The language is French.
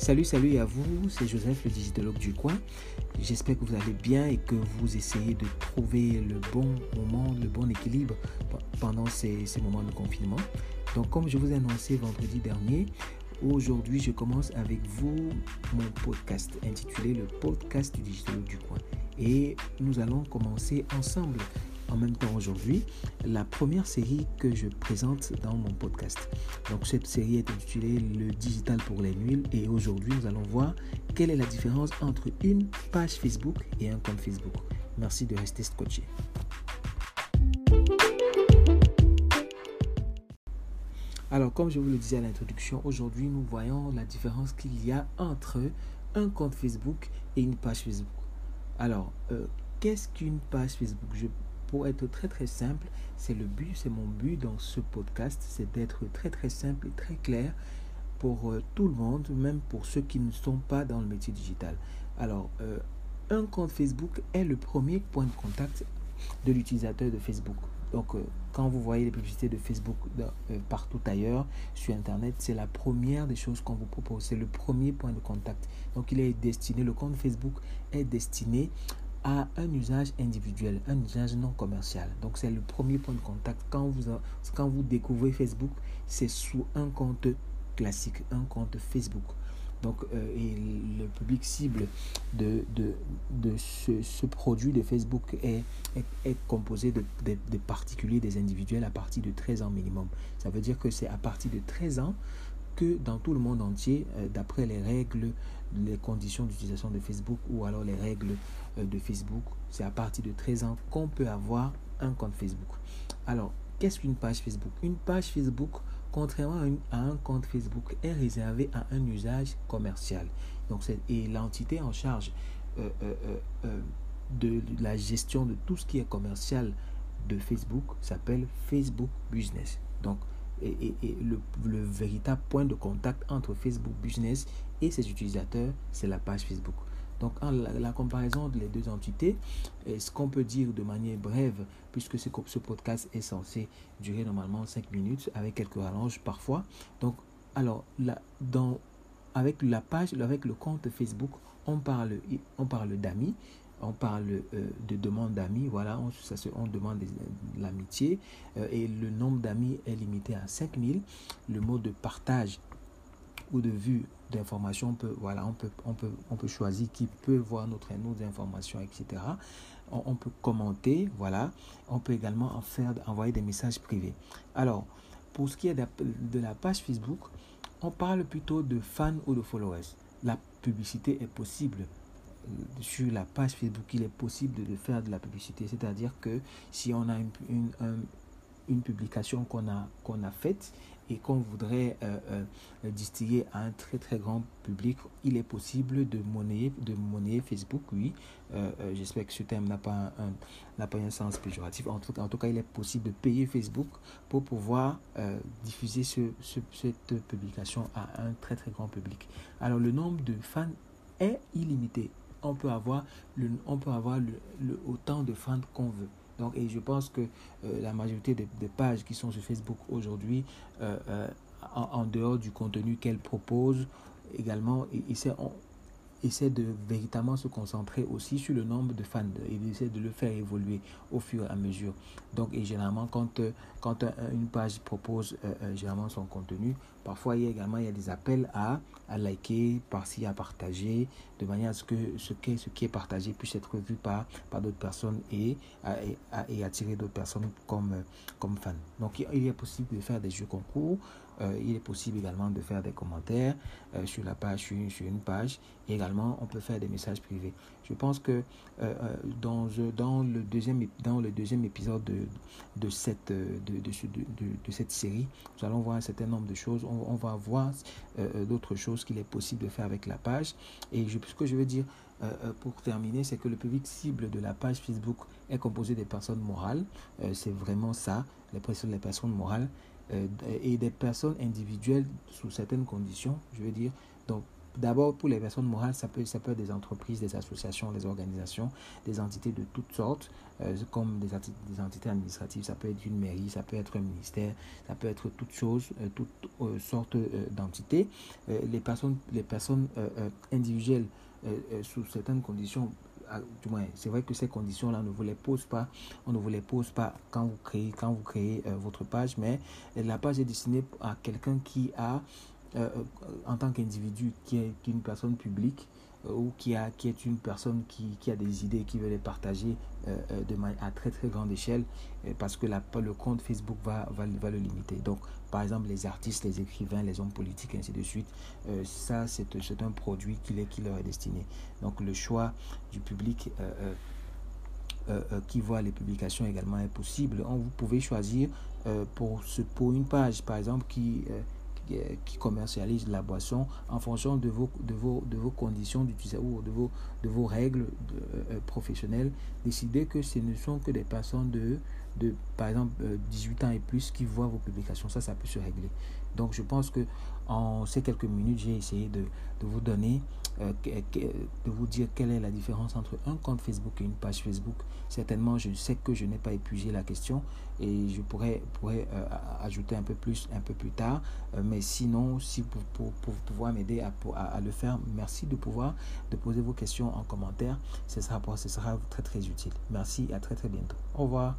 Salut, salut à vous, c'est Joseph, le digitologue du coin. J'espère que vous allez bien et que vous essayez de trouver le bon moment, le bon équilibre pendant ces, moments de confinement. Donc, comme je vous ai annoncé vendredi dernier, aujourd'hui, je commence avec vous mon podcast intitulé Le podcast du digitologue du coin. Et nous allons commencer ensemble en même temps aujourd'hui la première série que je présente dans mon podcast. Donc cette série est intitulée Le digital pour les nuls et aujourd'hui nous allons voir quelle est la différence entre une page Facebook et un compte Facebook. Merci de rester scotché. Alors, comme je vous le disais à l'introduction, aujourd'hui, nous voyons la différence qu'il y a entre un compte Facebook et une page Facebook. Alors, euh, qu'est-ce qu'une page Facebook? Je pour être très très simple, c'est le but, c'est mon but dans ce podcast, c'est d'être très très simple et très clair pour euh, tout le monde, même pour ceux qui ne sont pas dans le métier digital. Alors, euh, un compte Facebook est le premier point de contact de l'utilisateur de Facebook. Donc, euh, quand vous voyez les publicités de Facebook partout ailleurs sur Internet, c'est la première des choses qu'on vous propose. C'est le premier point de contact. Donc, il est destiné, le compte Facebook est destiné à un usage individuel, un usage non commercial. Donc c'est le premier point de contact. Quand vous, quand découvrez Facebook, c'est sous un compte classique, un compte Facebook. Donc, euh, le public cible de, de, de ce, produit de Facebook est, est, composé de, particuliers, des individuels à partir de 13 ans minimum. Ça veut dire que c'est à partir de 13 ans que dans tout le monde entier, euh, d'après les règles, les conditions d'utilisation de Facebook ou alors les règles euh, de Facebook, c'est à partir de 13 ans qu'on peut avoir un compte Facebook. Alors, qu'est-ce qu'une page Facebook? Une page Facebook, contrairement à, un compte Facebook, est réservée à un usage commercial. Donc, et l'entité en charge euh, de la gestion de tout ce qui est commercial de Facebook s'appelle Facebook Business. Donc, et, le, le, véritable point de contact entre Facebook Business et ses utilisateurs, c'est la page Facebook. Donc, en la, comparaison des deux entités, ce qu'on peut dire de manière brève, puisque ce, podcast est censé durer normalement 5 minutes avec quelques rallonges parfois. Donc, alors, avec la page, avec le compte Facebook, on parle, on parle d'amis, on parle euh, de demande d'amis, voilà, on, demande de, l'amitié euh, et le nombre d'amis est limité à 5000. Le mot de partage ou de vue d'information, on peut, voilà, on peut, on peut, on peut choisir qui peut voir notre, nos informations, etc. On, peut commenter, voilà. On peut également en faire, envoyer des messages privés. Alors, pour ce qui est de la page Facebook, on parle plutôt de fans ou de followers. La publicité est possible sur la page Facebook, il est possible de faire de la publicité. C'est-à-dire que si on a une, une, publication qu'on a, qu'on a faite et qu'on voudrait euh, euh, distiller à un très très grand public, il est possible de monnayer, de monnayer Facebook, oui. Euh, j'espère que ce terme n'a pas un, pas un sens péjoratif. En tout, en tout cas, il est possible de payer Facebook pour pouvoir diffuser ce, cette publication à un très très grand public. Alors le nombre de fans est illimité on peut avoir, le, on peut avoir le, autant de fans qu'on veut. Donc, et je pense que euh, la majorité des, pages qui sont sur Facebook aujourd'hui, euh, euh, en, dehors du contenu qu'elles proposent, également, on, essaie de véritablement se concentrer aussi sur le nombre de fans et essaie de le faire évoluer au fur et à mesure. Donc, et généralement, quand, euh, quand une page propose euh, euh, généralement son contenu, parfois il y a également il y a des appels à, à liker, par-ci à partager, de manière à ce que ce qui est, partagé puisse être vu par, par d'autres personnes et, et, attirer d'autres personnes comme, comme fans. Donc, il est possible de faire des jeux concours, il est possible également de faire des commentaires sur la page, sur une, page. également, on peut faire des messages privés. Je pense que dans, dans, le deuxième, épisode de, cette, de, série. Nous allons voir un certain nombre de choses. On, va voir euh, euh, d'autres choses qu'il est possible de faire avec la page. Et ce que je veux dire euh, pour terminer, c'est que le public cible de la page Facebook est composé des personnes morales. c'est vraiment ça, les personnes, les morales et des personnes individuelles sous certaines conditions. Je veux dire, donc D'abord, pour les personnes morales, ça peut, ça peut être des entreprises, des associations, des organisations, des entités de toutes sortes, euh, comme des, entités administratives. Ça peut être une mairie, ça peut être un ministère, ça peut être toutes choses, euh, toutes euh, sortes d'entités. les personnes, les personnes individuelles, sous certaines conditions, c'est vrai que ces conditions-là ne vous les pose pas, on ne vous les pose pas quand vous créez, quand vous créez votre page, mais la page est destinée à quelqu'un qui a euh, en tant qu'individu qui est, une personne publique. euh, ou qui, a, qui est une personne qui, qui, a des idées qui veut les partager euh, de manière à très très grande échelle parce que la, le compte Facebook va, va, va, le limiter. Donc, par exemple, les artistes, les écrivains, les hommes politiques, ainsi de suite, ça c'est un produit qui, qui leur est destiné. Donc, le choix du public. qui voit les publications également est possible. On, vous pouvez choisir pour, pour une page, par exemple, qui, qui commercialise la boisson en fonction de vos, de vos, de vos conditions d'utilisation ou de vos, de vos règles euh, professionnelles. Décidez que ce ne sont que des personnes de, de par exemple, 18 euh, ans et plus qui voient vos publications. Ça, ça peut se régler. Donc, je pense que en ces quelques minutes, j'ai essayé de, vous donner euh, de vous dire quelle est la différence entre un compte Facebook et une page Facebook. Certainement, je sais que je n'ai pas épuisé la question et je pourrais, pourrais euh, ajouter un peu plus un peu plus tard. Mais sinon, si pour, pour, pouvoir m'aider à, le faire, merci de pouvoir de poser vos questions en commentaire. Ce sera, ce sera très très utile. Merci à très très bientôt. Au revoir.